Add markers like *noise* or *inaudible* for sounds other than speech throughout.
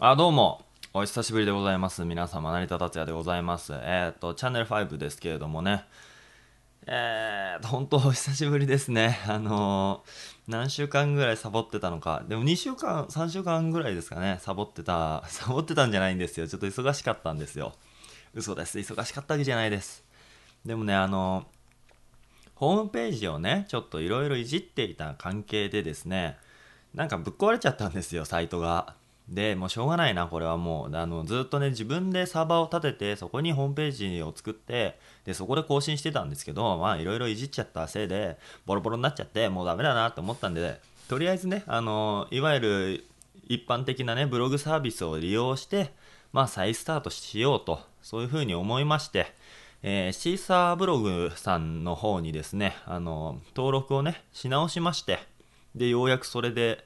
あ、どうも。お久しぶりでございます。皆様、成田達也でございます。えっ、と、チャンネル5ですけれどもね。えーと、本当お久しぶりですね。あのー何週間ぐらいサボってたのか。でも2週間、3週間ぐらいですかね。サボってた、*laughs* サボってたんじゃないんですよ。ちょっと忙しかったんですよ。嘘です。忙しかったわけじゃないです。でもね、あのホームページをね、ちょっといろいろいじっていた関係でですね、なんかぶっ壊れちゃったんですよ、サイトが。で、もうしょうがないな、これはもう。あの、ずっとね、自分でサーバーを立てて、そこにホームページを作って、で、そこで更新してたんですけど、まあ、いろいろいじっちゃったせいで、ボロボロになっちゃって、もうダメだなと思ったんで、とりあえずね、あの、いわゆる一般的なね、ブログサービスを利用して、まあ、再スタートしようと、そういうふうに思いまして、えーシーサーブログさんの方にですね、あの、登録をね、し直しまして、で、ようやくそれで、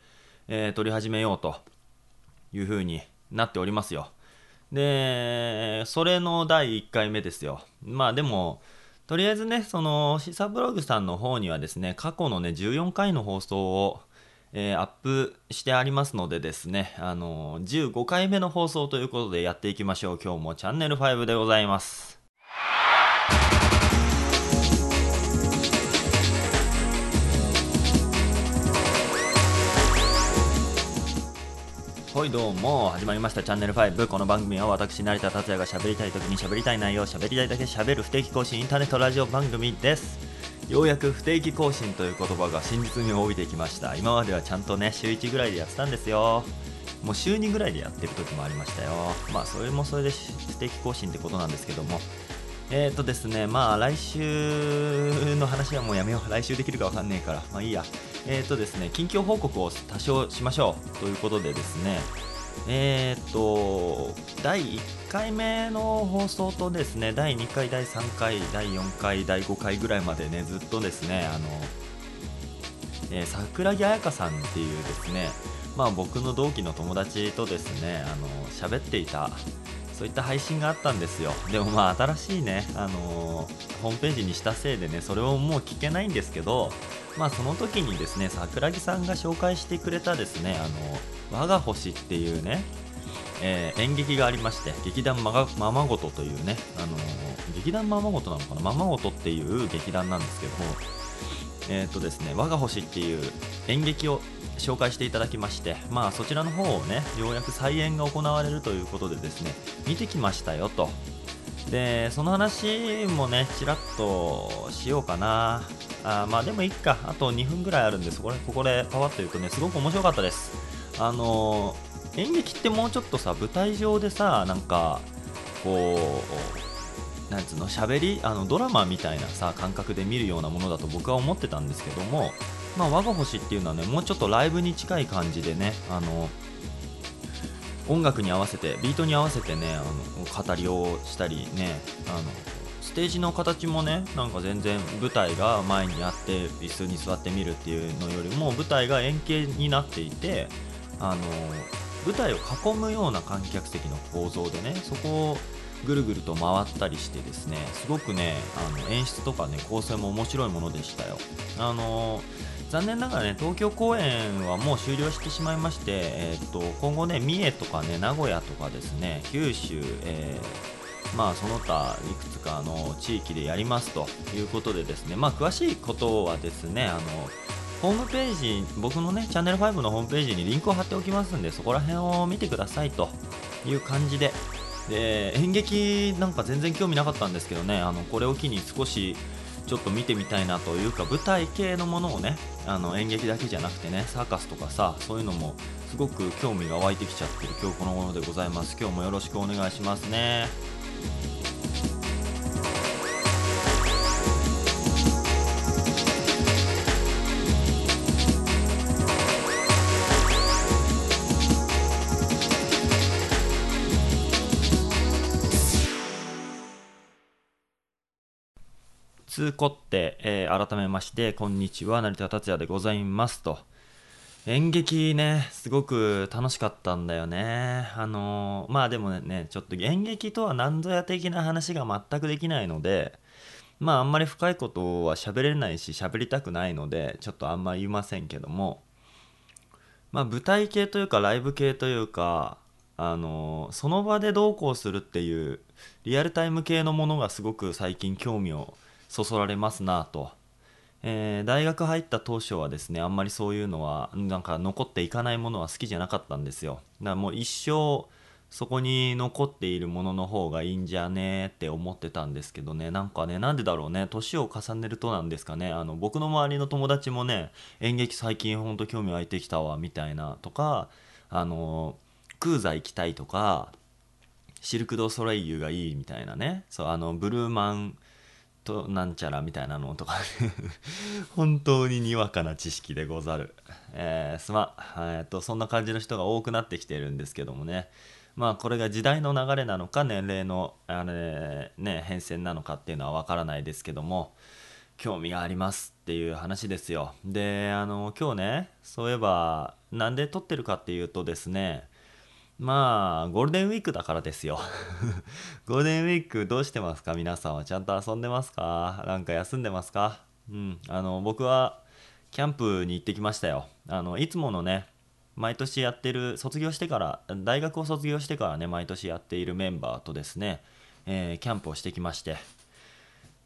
えー撮り始めようという風になっておりますよ。で、それの第1回目ですよ。まあでも、とりあえずね、その、シサブログさんの方にはですね、過去のね、14回の放送を、えーアップしてありますのでですね、あの15回目の放送ということでやっていきましょう。今日もチャンネル5でございます。はいどうも始まりましたチャンネル5この番組は私成田達也が喋りたい時に喋りたい内容を喋りたいだけ喋る不定期更新インターネットラジオ番組ですようやく不定期更新という言葉が真実味を帯びてきました今まではちゃんとね週1ぐらいでやってたんですよもう週2ぐらいでやってる時もありましたよまあそれもそれで不定期更新ってことなんですけどもえーとですね、まあ来週の話はもうやめよう。来週できるかわかんねえから。まあいいや。えーとですね、近況報告を多少しましょう。ということでですね、えーと、第1回目の放送とですね、第2回、第3回、第4回、第5回ぐらいまでね、ずっとですね、あの、えー桜木彩香さんっていうですね、まあ僕の同期の友達とですね、あの、喋っていた、そういった配信があったんですよ。でもまあ新しいね、あのーホームページにしたせいでね、それをもう聞けないんですけど、まあその時にですね、桜木さんが紹介してくれたですね、あの我が星っていうね、えー演劇がありまして、劇団まがままごとというね、あの劇団ままごとなのかな？ままごとっていう劇団なんですけども、えーっとですね、我が星っていう演劇を紹介していただきまして、まあそちらの方をね、ようやく再演が行われるということでですね、見てきましたよと。で、その話もね、ちらっとしようかな。あまあでもいいか、あと2分ぐらいあるんで、そこでここでパワッと言うとね、すごく面白かったです。あの演劇ってもうちょっとさ、舞台上でさ、なんか、こう、なんつうの喋りあのドラマみたいなさ感覚で見るようなものだと僕は思ってたんですけども、まあ、我が星っていうのはねもうちょっとライブに近い感じでねあの音楽に合わせてビートに合わせてねあの語りをしたりねあのステージの形もねなんか全然舞台が前にあって椅子に座って見るっていうのよりも舞台が円形になっていてあの舞台を囲むような観客席の構造でねそこをぐるぐると回ったりしてですねすごくねあの演出とかね構成も面白いものでしたよ。あの残念ながらね東京公演はもう終了してしまいまして、えー、と今後ね三重とかね名古屋とかですね九州、えーまあその他いくつかの地域でやりますということでですねまあ詳しいことはですねあのホームページ僕のねチャンネル5のホームページにリンクを貼っておきますんでそこら辺を見てくださいという感じでで演劇なんか全然興味なかったんですけどねあのこれを機に少しちょっと見てみたいなというか舞台系のものをねあの演劇だけじゃなくてねサーカスとかさそういうのもすごく興味が湧いてきちゃってる今日この頃でございます。今日もよろしくお願いしますね。通こって、えー改めましてこんにちは成田達也でございますと。演劇ねすごく楽しかったんだよね。あのーまあでもねちょっと演劇とは何ぞや的な話が全くできないのでまああんまり深いことは喋れないし喋りたくないのでちょっとあんま言いませんけども。まあ舞台系というかライブ系というかあのその場でどうこうするっていうリアルタイム系のものがすごく最近興味をそそられますなと、えー、大学入った当初はですねあんまりそういうのはなんか残っていかないものは好きじゃなかったんですよ。だからもう一生そこに残っているものの方がいいんじゃねって思ってたんですけどね。なんかねなんでだろうね年を重ねるとなんですかね。あの僕の周りの友達もね演劇最近ほんと興味湧いてきたわみたいなとかあの空座行きたいとかシルク・ド・ソレイユがいいみたいなね。そうあのブルーマンとなんちゃらみたいなのとか。*laughs* 本当ににわかな知識でござる、えー、すまん、えー、とそんな感じの人が多くなってきてるんですけどもね。まあこれが時代の流れなのか年齢のあれ、ね、変遷なのかっていうのは分からないですけども。興味がありますっていう話ですよ。であの今日ねそういえばなんで撮ってるかっていうとですねまあゴールデンウィークだからですよ。*laughs* ゴールデンウィークどうしてますか？皆さんはちゃんと遊んでますか？なんか休んでますか？うん。あの僕はキャンプに行ってきましたよ。あのいつものね毎年やってる卒業してから大学を卒業してからね毎年やっているメンバーとですね、えー、キャンプをしてきまして。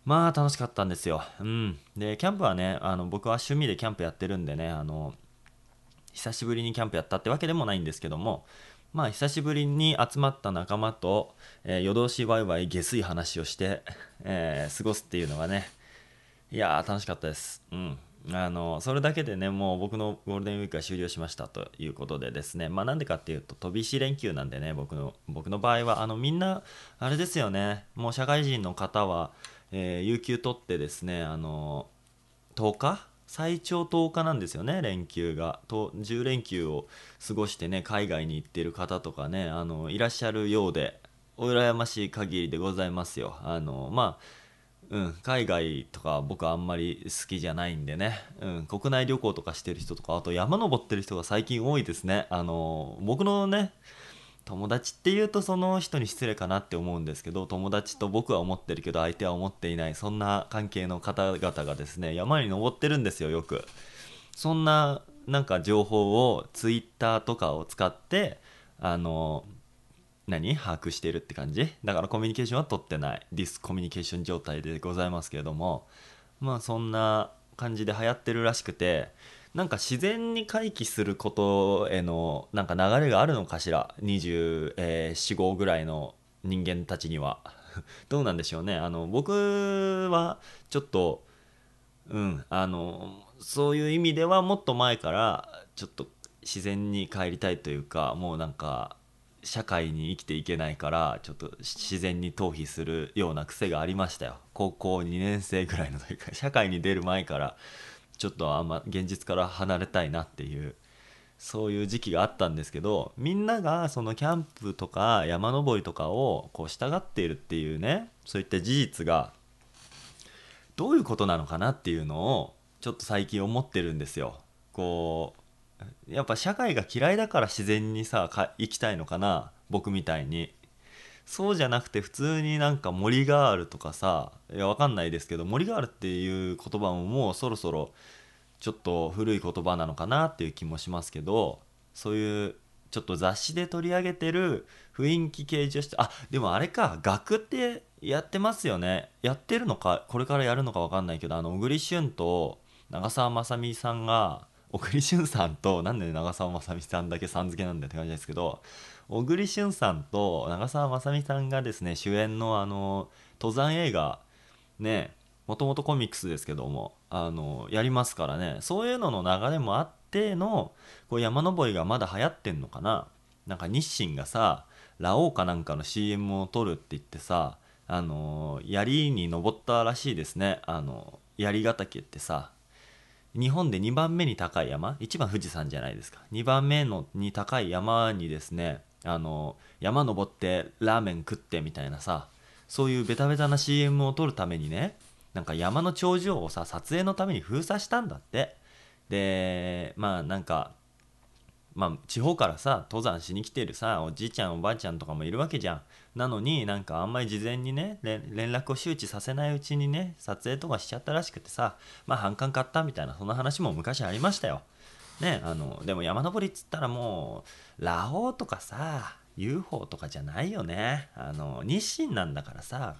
まあ楽しかったんですよ。うん。でキャンプはねあの僕は趣味でキャンプやってるんでねあの久しぶりにキャンプやったってわけでもないんですけどもまあ久しぶりに集まった仲間と、えー、夜通しワイワイ下水話をして、えー、過ごすっていうのがねいやー楽しかったです。うん。あのそれだけでねもう僕のゴールデンウィークは終了しましたということでですね。まあなんでかっていうと飛び石連休なんでね僕の僕の場合はあのみんなあれですよね。もう社会人の方は、えー、有給取ってですねあの10日最長10日なんですよね連休が。と10連休を過ごしてね海外に行ってる方とかねあのいらっしゃるようでお羨ましい限りでございますよ。あのまあうん、海外とか僕あんまり好きじゃないんでね、うん、国内旅行とかしてる人とかあと山登ってる人が最近多いですね。あの僕のね友達っていうとその人に失礼かなって思うんですけど友達と僕は思ってるけど相手は思っていないそんな関係の方々がですね山に登ってるんですよよく。そんななんか情報を Twitter とかを使ってあの何把握してるって感じ？だからコミュニケーションは取ってない。ディスコミュニケーション状態でございますけれども。まあそんな感じで流行ってるらしくてなんか自然に回帰することへのなんか流れがあるのかしら？24、えー、5ぐらいの人間たちには。*laughs* どうなんでしょうね。あの僕はちょっとうんあのそういう意味ではもっと前からちょっと自然に帰りたいというかもうなんか社会に生きていけないからちょっと自然に逃避するような癖がありましたよ。高校2年生ぐらいの時か社会に出る前から。ちょっとあんま現実から離れたいなっていうそういう時期があったんですけどみんながそのキャンプとか山登りとかをこう従っているっていうねそういった事実がどういうことなのかなっていうのをちょっと最近思ってるんですよ。こうやっぱ社会が嫌いだから自然にさ行きたいのかな僕みたいにそうじゃなくて普通になんか森があるとかさいやわかんないですけど森があるっていう言葉ももうそろそろちょっと古い言葉なのかなっていう気もしますけどそういうちょっと雑誌で取り上げてる雰囲気系女子あでもあれか学ってやってますよね。やってるのかこれからやるのかわかんないけどあの小栗旬と長澤まさみさんが小栗旬さんとなんで長澤まさみさんだけさん付けなんだよって感じですけど小栗旬さんと長澤まさみさんがですね主演のあの登山映画ねもともとコミックスですけどもあのやりますからね。そういうのの流れもあってのこう山登りがまだ流行ってんのかな。なんか日清がさラオウかなんかの CM を撮るって言ってさあの槍に登ったらしいですね。あの槍ヶ岳ってさ。日本で2番目に高い山？1番富士山じゃないですか。2番目のに高い山にですねあの山登ってラーメン食ってみたいなさそういうベタベタな CM を撮るためにねなんか山の頂上をさ撮影のために封鎖したんだって。でまあなんかまあ、地方からさ登山しに来てるさおじいちゃんおばあちゃんとかもいるわけじゃん。なのになんかあんまり事前にね連絡を周知させないうちにね撮影とかしちゃったらしくてさまあ反感買ったみたいなそんな話も昔ありましたよ。ねあのでも山登りっつったらもうラオウとかさ UFO とかじゃないよねあの日清なんだからさ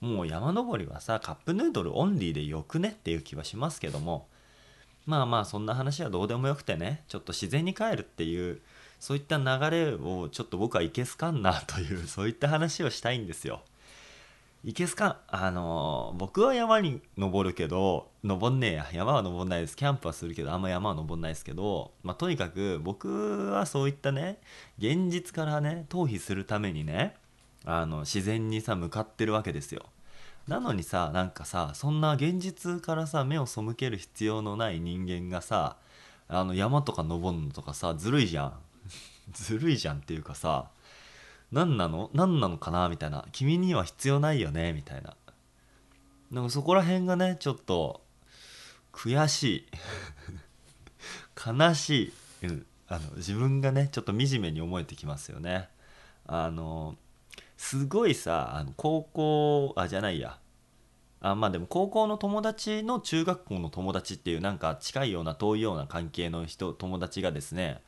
もう山登りはさカップヌードルオンリーでよくねっていう気はしますけどもまあまあそんな話はどうでもよくてねちょっと自然に帰るっていうそういった流れをちょっと僕はいけすかんなというそういった話をしたいんですよ。いけすか？あの僕は山に登るけど登んねえや。山は登んないです。キャンプはするけどあんま山は登んないですけど、まあ、とにかく僕はそういったね現実からね逃避するためにねあの自然にさ向かってるわけですよ。なのにさなんかさそんな現実からさ目を背ける必要のない人間がさあの山とか登るのとかさずるいじゃん。*laughs* ずるいじゃんっていうかさ何なの？何なのかな？みたいな。君には必要ないよね？みたいな。なんかそこら辺がねちょっと悔しい。悲しい、うん、あの自分がねちょっと惨めに思えてきますよね。あのすごいさあの高校あじゃないや。あまあでも高校の友達の中学校の友達っていうなんか近いような遠いような関係の人友達がですね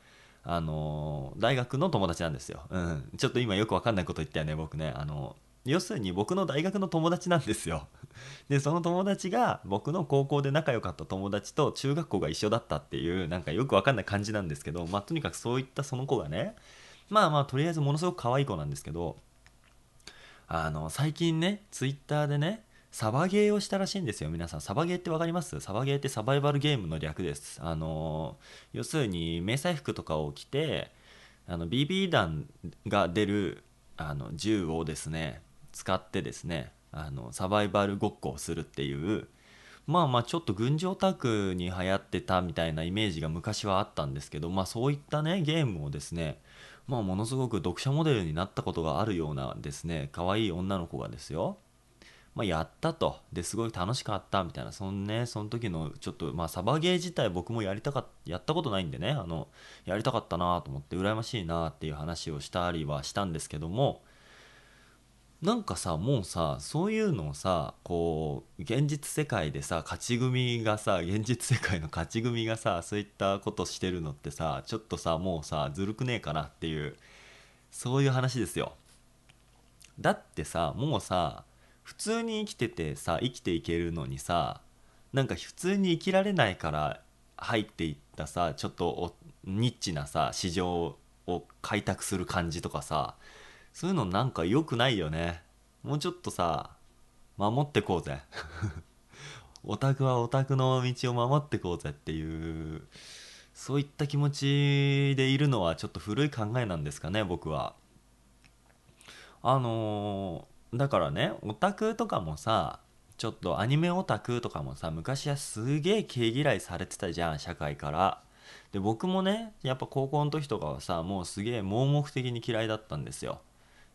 あの大学の友達なんですよ、うん、ちょっと今よく分かんないこと言ったよね僕ね。あの要するに僕の大学の友達なんですよ。*laughs* でその友達が僕の高校で仲良かった友達と中学校が一緒だったっていうなんかよく分かんない感じなんですけどまあとにかくそういったその子がねまあまあとりあえずものすごく可愛い子なんですけどあの最近ねツイッターでねサバゲーをしたらしいんですよ。皆さん。サバゲーって分かります？サバゲーってサバイバルゲームの略です。あの要するに迷彩服とかを着てあの BB 弾が出るあの銃をですね使ってですねあのサバイバルごっこをするっていうまあまあちょっと軍事オタクに流行ってたみたいなイメージが昔はあったんですけどまあそういったねゲームをですねまあものすごく読者モデルになったことがあるようなですね可愛い女の子がですよ。まあ、やったと。ですごい楽しかった。みたいな。そのねその時のちょっとまあサバゲー自体僕もやりたかったやったことないんでね。あのやりたかったなと思って羨ましいなっていう話をしたりはしたんですけども。なんかさもうさそういうのをさこう現実世界でさ勝ち組がさ現実世界の勝ち組がさそういったことしてるのってさちょっとさもうさずるくねえかなっていうそういう話ですよ。だってさもうさ普通に生きててさ生きていけるのにさなんか普通に生きられないから入っていったさちょっとニッチなさ市場を開拓する感じとかさそういうのなんか良くないよね。もうちょっとさ守ってこうぜ。*laughs* オタクはオタクの道を守ってこうぜっていうそういった気持ちでいるのはちょっと古い考えなんですかね僕は。あのーだからねオタクとかもさちょっとアニメオタクとかもさ昔はすげえ毛嫌いされてたじゃん社会から。で僕もねやっぱ高校の時とかはさもうすげえ盲目的に嫌いだったんですよ。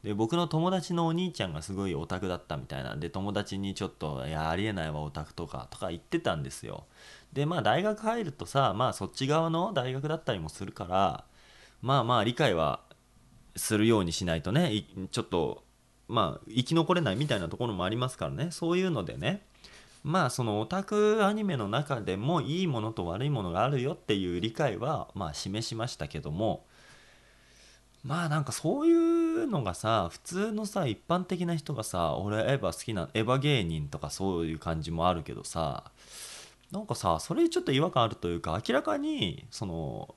で僕の友達のお兄ちゃんがすごいオタクだったみたいな。んで友達にちょっと「いやありえないわオタクとか」とか言ってたんですよ。でまあ大学入るとさまあそっち側の大学だったりもするからまあまあ理解はするようにしないとねちょっとまあ生き残れないみたいなところもありますからね。そういうのでね。まあそのオタクアニメの中でもいいものと悪いものがあるよっていう理解はまあ示しましたけども。まあなんかそういうのがさ普通のさ一般的な人がさ俺エヴァ好きなエヴァ芸人とかそういう感じもあるけどさなんかさそれちょっと違和感あるというか明らかにその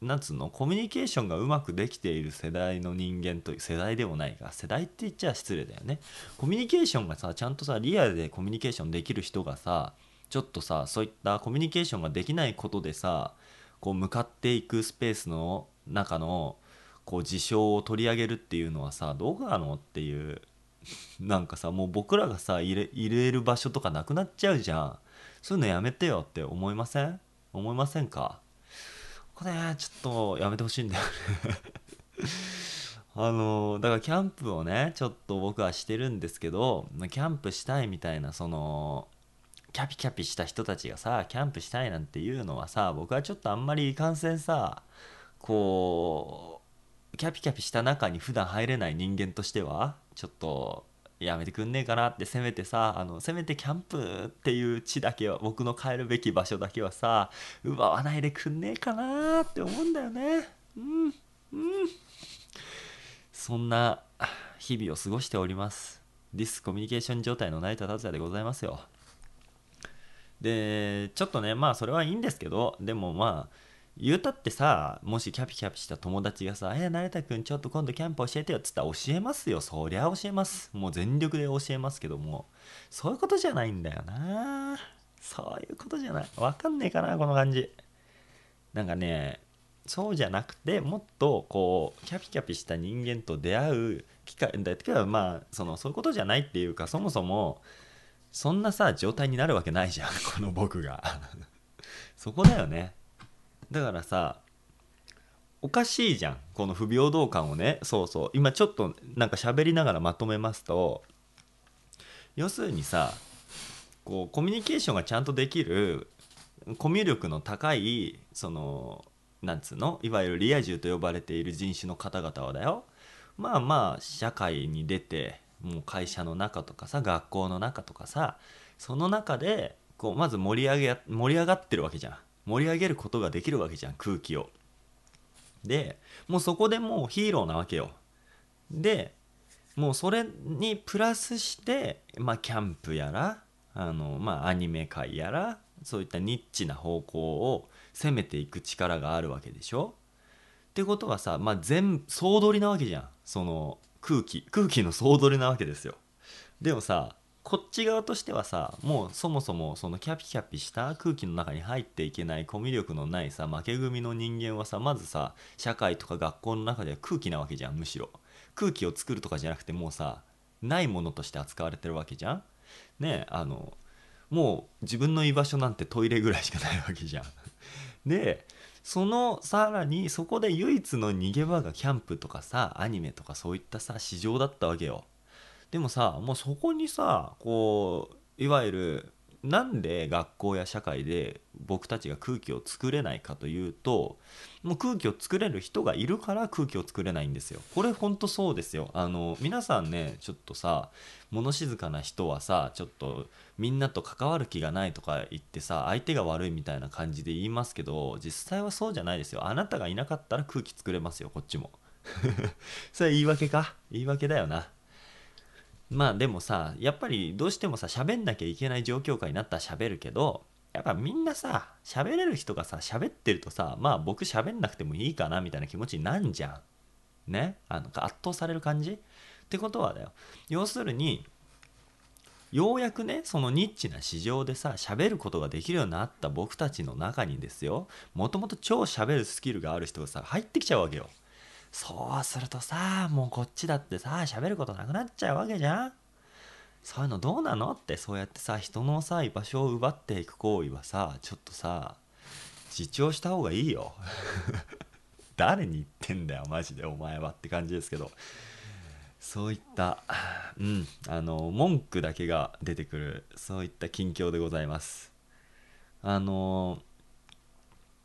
なんつうの？コミュニケーションがうまくできている世代の人間と世代でもないが世代って言っちゃ失礼だよね。コミュニケーションがさちゃんとさリアルでコミュニケーションできる人がさちょっとさそういったコミュニケーションができないことでさこう向かっていくスペースの中のこう事象を取り上げるっていうのはさどうなのっていうなんかさもう僕らがさ入れ入れる場所とかなくなっちゃうじゃん。そういうのやめてよって思いません？思いませんか？こねちょっとやめてほしいんだよね。*laughs* あのだからキャンプをねちょっと僕はしてるんですけどキャンプしたいみたいなそのキャピキャピした人たちがさキャンプしたいなんていうのはさ僕はちょっとあんまりいかんせんさこうキャピキャピした中に普段入れない人間としてはちょっとやめてくんねえかなってせめてさあのせめてキャンプっていう地だけは僕の帰るべき場所だけはさ奪わないでくんねえかなって思うんだよね。うんうん。そんな日々を過ごしております。ディスコミュニケーション状態の成田達也でございますよ。でちょっとねまあそれはいいんですけどでもまあ言うたってさもしキャピキャピした友達がさ「え成田君ちょっと今度キャンプ教えてよ」っつったら教えますよ。そりゃ教えます。もう全力で教えますけども。そういうことじゃないんだよな。そういうことじゃない。わかんねえかなこの感じ。なんかねそうじゃなくてもっとこうキャピキャピした人間と出会う機会だけどまあそのそういうことじゃないっていうかそもそもそんなさ状態になるわけないじゃんこの僕が。*laughs* そこだよね。だからさおかしいじゃん。この不平等感をね。そうそう。今ちょっとなんか喋りながらまとめますと要するにさこうコミュニケーションがちゃんとできるコミュ力の高いそのなんつうの？いわゆるリア充と呼ばれている人種の方々はだよ。まあまあ社会に出てもう会社の中とかさ学校の中とかさその中でこうまず盛り上げ盛り上がってるわけじゃん。盛り上げることができるわけじゃん空気を。でもうそこでもうヒーローなわけよ。でもうそれにプラスしてまあキャンプやらあのまあアニメ界やらそういったニッチな方向を攻めていく力があるわけでしょ。ってことはさまあ全総取りなわけじゃん。その空気空気の総取りなわけですよ。でもさこっち側としてはさもうそもそもそのキャピキャピした空気の中に入っていけないコミュ力のないさ負け組の人間はさまずさ社会とか学校の中では空気なわけじゃんむしろ。空気を作るとかじゃなくてもうさないものとして扱われてるわけじゃん。ねえあのもう自分の居場所なんてトイレぐらいしかないわけじゃん。*laughs* でそのさらにそこで唯一の逃げ場がキャンプとかさアニメとかそういったさ市場だったわけよ。でもさもうそこにさこういわゆるなんで学校や社会で僕たちが空気を作れないかというともう空気を作れる人がいるから空気を作れないんですよ。これほんとそうですよ。あの皆さんねちょっとさ物静かな人はさちょっとみんなと関わる気がないとか言ってさ相手が悪いみたいな感じで言いますけど実際はそうじゃないですよ。あなたがいなかったら空気作れますよこっちも。*laughs* それ言い訳か？言い訳だよな。まあでもさやっぱりどうしてもさ喋んなきゃいけない状況下になったら喋るけどやっぱみんなさ喋れる人がさ喋ってるとさまあ僕喋んなくてもいいかなみたいな気持ちになんじゃん。ね？あの圧倒される感じ？ってことはだよ。要するにようやくねそのニッチな市場でさ喋ることができるようになった僕たちの中にですよ。もともと超喋るスキルがある人がさ入ってきちゃうわけよ。そうするとさもうこっちだってさ喋ることなくなっちゃうわけじゃん。そういうのどうなのってそうやってさ人のさ居場所を奪っていく行為はさちょっとさ自重した方がいいよ。*laughs* 誰に言ってんだよマジでお前はって感じですけど。そういったうんあの文句だけが出てくるそういった近況でございます。あの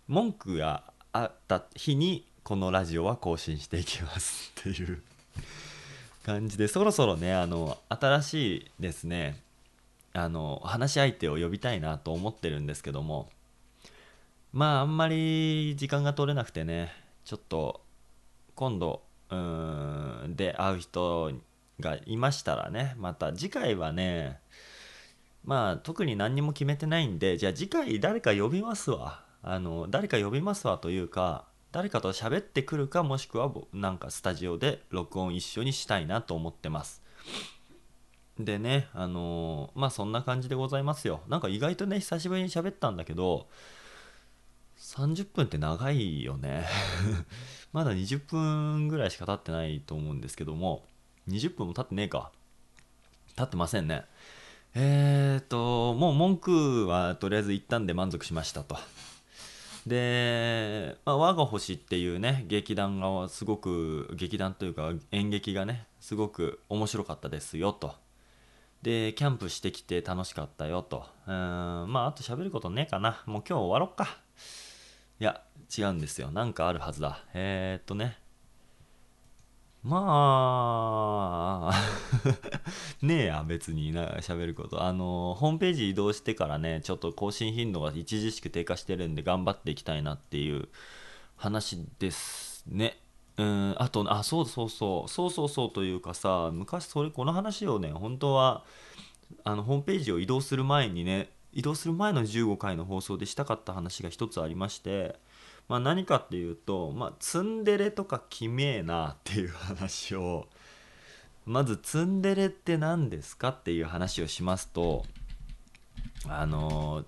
文句があった日にこのラジオは更新していきますっていう感じでそろそろねあの新しいですねあの話し相手を呼びたいなと思ってるんですけどもまああんまり時間が取れなくてねちょっと今度うんで会う人がいましたらねまた次回はねまあ特に何にも決めてないんでじゃあ次回誰か呼びますわ。あの誰か呼びますわというか誰かと喋ってくるかもしくはなんかスタジオで録音一緒にしたいなと思ってます。でねあのー、まあそんな感じでございますよ。なんか意外とね久しぶりに喋ったんだけど30分って長いよね。*laughs* まだ20分ぐらいしか経ってないと思うんですけども20分も経ってねえか。経ってませんね。えーともう文句はとりあえず一旦で満足しましたと。で、まあ、我が星っていうね劇団がすごく劇団というか演劇がねすごく面白かったですよと。でキャンプしてきて楽しかったよと。うんまああと喋ることねえかな。もう今日終わろっか。いや違うんですよ。なんかあるはずだ。えー、っとね。まあ *laughs* ねえや別にな喋ること。あのホームページ移動してからねちょっと更新頻度が著しく低下してるんで頑張っていきたいなっていう話ですね。うんあとあそうそうそうそうそうそうというかさ昔それこの話をね本当はあのホームページを移動する前にね移動する前の15回の放送でしたかった話が一つありましてまあ、何かっていうと、まあ、ツンデレとかきめえなっていう話をまずツンデレって何ですかっていう話をしますとあのー、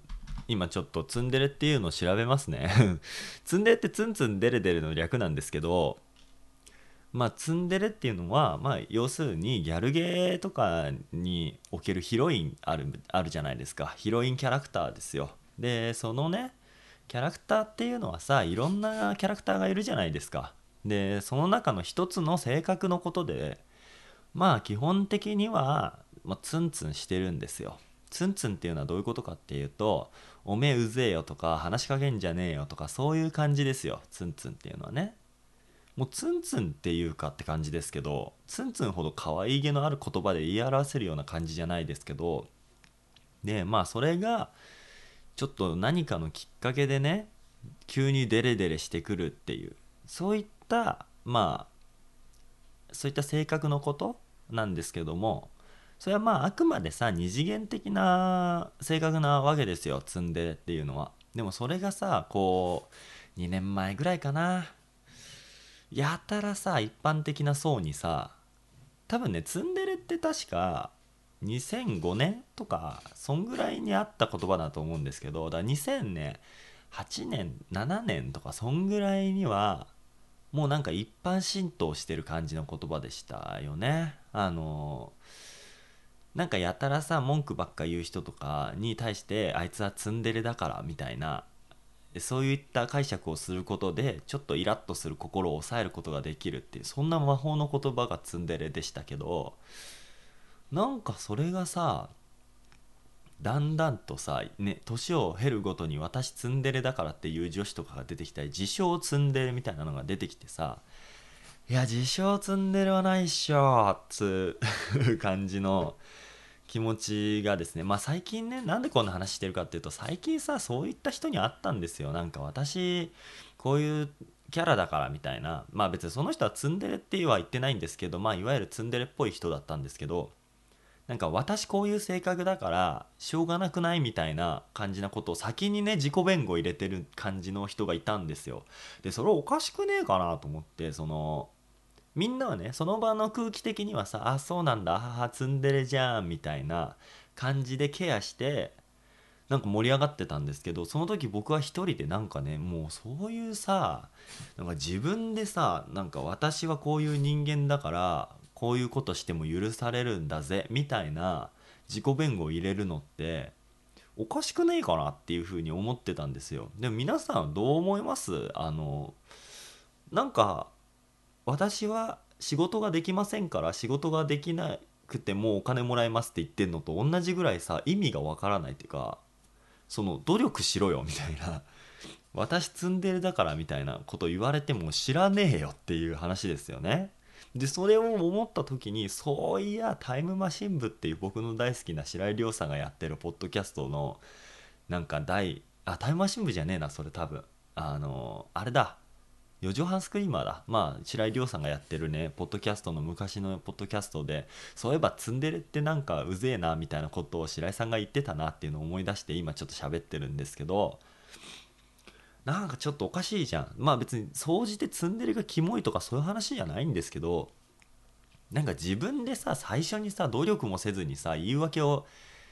今ちょっとツンデレっていうのを調べますね。*laughs* ツンデレってツンツンデレデレの略なんですけどまあツンデレっていうのは、まあ、要するにギャルゲーとかにおけるヒロインあるあるじゃないですか。ヒロインキャラクターですよ。でそのねキャラクターっていうのはさいろんなキャラクターがいるじゃないですか。でその中の一つの性格のことでまあ基本的には、まあ、ツンツンしてるんですよ。ツンツンっていうのはどういうことかっていうとおめえうぜえよとか話しかけんじゃねえよとかそういう感じですよ。ツンツンっていうのはね。もうツンツンっていうかって感じですけどツンツンほど可愛げのある言葉で言い表せるような感じじゃないですけどでまあそれがちょっと何かのきっかけでね急にデレデレしてくるっていう。そういったまあそういった性格のことなんですけどもそれはまああくまでさ二次元的な性格なわけですよツンデレっていうのは。でもそれがさこう2年前ぐらいかな。やたらさ一般的な層にさ多分ねツンデレって確か2005年とかそんぐらいにあった言葉だと思うんですけどだから2000年8年7年とかそんぐらいにはもうなんか一般浸透してる感じの言葉でしたよね。あのなんかやたらさ文句ばっか言う人とかに対してあいつはツンデレだからみたいなそういった解釈をすることでちょっとイラッとする心を抑えることができるっていうそんな魔法の言葉がツンデレでしたけどなんかそれがさだんだんとさね年を経るごとに私ツンデレだからっていう女子とかが出てきたり自称ツンデレみたいなのが出てきてさいや自称ツンデレはないっしょっつう感じの気持ちがですねまあ最近ねなんでこんな話してるかっていうと最近さそういった人に会ったんですよ。なんか私こういうキャラだからみたいな。まあ別にその人はツンデレっては言ってないんですけどまあいわゆるツンデレっぽい人だったんですけどなんか私こういう性格だからしょうがなくないみたいな感じなことを先にね自己弁護入れてる感じの人がいたんですよ。でそれおかしくねえかなと思ってそのみんなはねその場の空気的にはさあそうなんだ母ツンデレじゃんみたいな感じでケアしてなんか盛り上がってたんですけどその時僕は一人でなんかねもうそういうさなんか自分でさなんか私はこういう人間だからこういうことしても許されるんだぜみたいな自己弁護を入れるのっておかしくねえかなっていうふうに思ってたんですよ。でも皆さんどう思います？あのなんか私は仕事ができませんから仕事ができなくてもお金もらえますって言ってんのと同じぐらいさ意味がわからないっていうかその努力しろよみたいな。私積んでるだからみたいなこと言われても知らねえよっていう話ですよね。でそれを思った時にそういやタイムマシン部っていう僕の大好きな白井亮さんがやってるポッドキャストのなんか第あタイムマシン部じゃねえなそれ多分。あのあれだ。4畳半スクリーマーだ。まあ白井亮さんがやってるねポッドキャストの昔のポッドキャストでそういえばツンデレってなんかうぜえなみたいなことを白井さんが言ってたなっていうのを思い出して今ちょっと喋ってるんですけどなんかちょっとおかしいじゃん。まあ別に総じてツンデレがキモいとかそういう話じゃないんですけどなんか自分でさ最初にさ努力もせずにさ言い訳を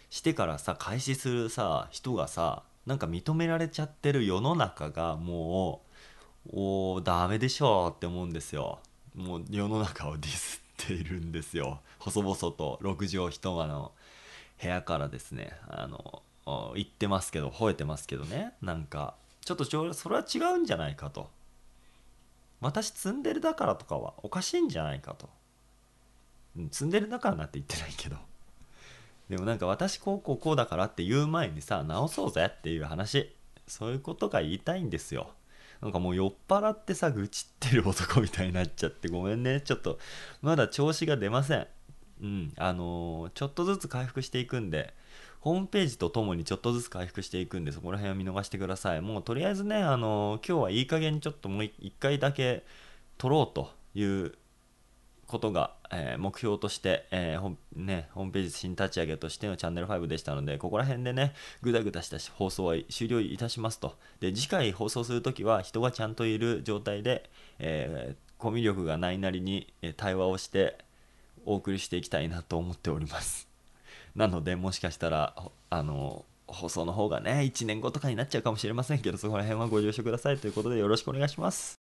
してからさ開始するさ人がさなんか認められちゃってる世の中がもうおダメでしょって思うんですよ。もう世の中をディスっているんですよ。細々と6畳一間の部屋からですね。あの言ってますけど吠えてますけどね。なんかちょっとそれは違うんじゃないかと。私ツンデレだからとかはおかしいんじゃないかと、うん、ツンデレだからなって言ってないけど。*laughs* でもなんか私こうこうこうだからって言う前にさ直そうぜっていう話。そういうことが言いたいんですよ。なんかもう酔っ払ってさ愚痴ってる男みたいになっちゃってごめんね。ちょっとまだ調子が出ません。うんあのーちょっとずつ回復していくんでホームページとともにちょっとずつ回復していくんでそこら辺は見逃してください。もうとりあえずねあの今日はいい加減にちょっともう一回だけ撮ろうということが、えー目標として、えーね、ホームページ新立ち上げとしてのチャンネル5でしたのでここら辺でねぐだぐだした放送は終了いたしますと。で次回放送するときは人がちゃんといる状態で、えーコミュ力がないなりに対話をしてお送りしていきたいなと思っております。なのでもしかしたらあの放送の方がね1年後とかになっちゃうかもしれませんけどそこら辺はご了承ください。ということでよろしくお願いします。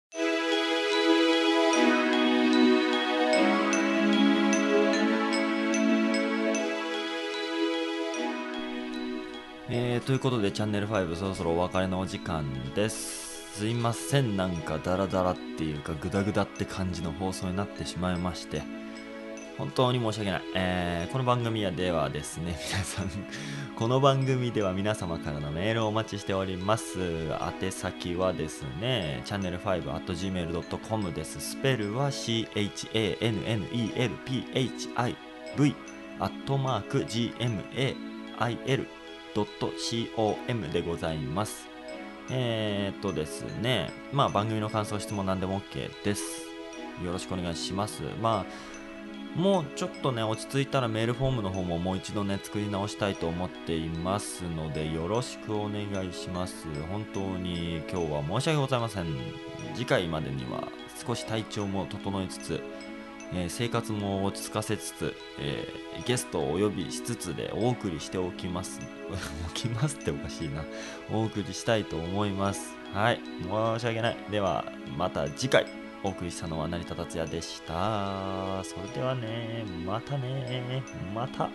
えーということでチャンネル5そろそろお別れのお時間です。すいません。なんかダラダラっていうかグダグダって感じの放送になってしまいまして。本当に申し訳ない、えーこの番組ではですね *laughs* 皆さんこの番組では皆様からのメールをお待ちしております。宛先はですねチャンネル5 at gmail.com です。スペルは CHANNELPHIV アットマーク GMAIL.com でございます。えー、っとですねまあ番組の感想質問何でも OK です。よろしくお願いします。まあもうちょっとね、落ち着いたらメールフォームの方ももう一度ね、作り直したいと思っていますので、よろしくお願いします。本当に今日は申し訳ございません。次回までには少し体調も整えつつ、えー生活も落ち着かせつつ、えーゲストをお呼びしつつでお送りしておきます。*laughs* おきますっておかしいな。お送りしたいと思います。はい。申し訳ない。では、また次回。お送りしたのは成田達也でした。それではね、またね、また。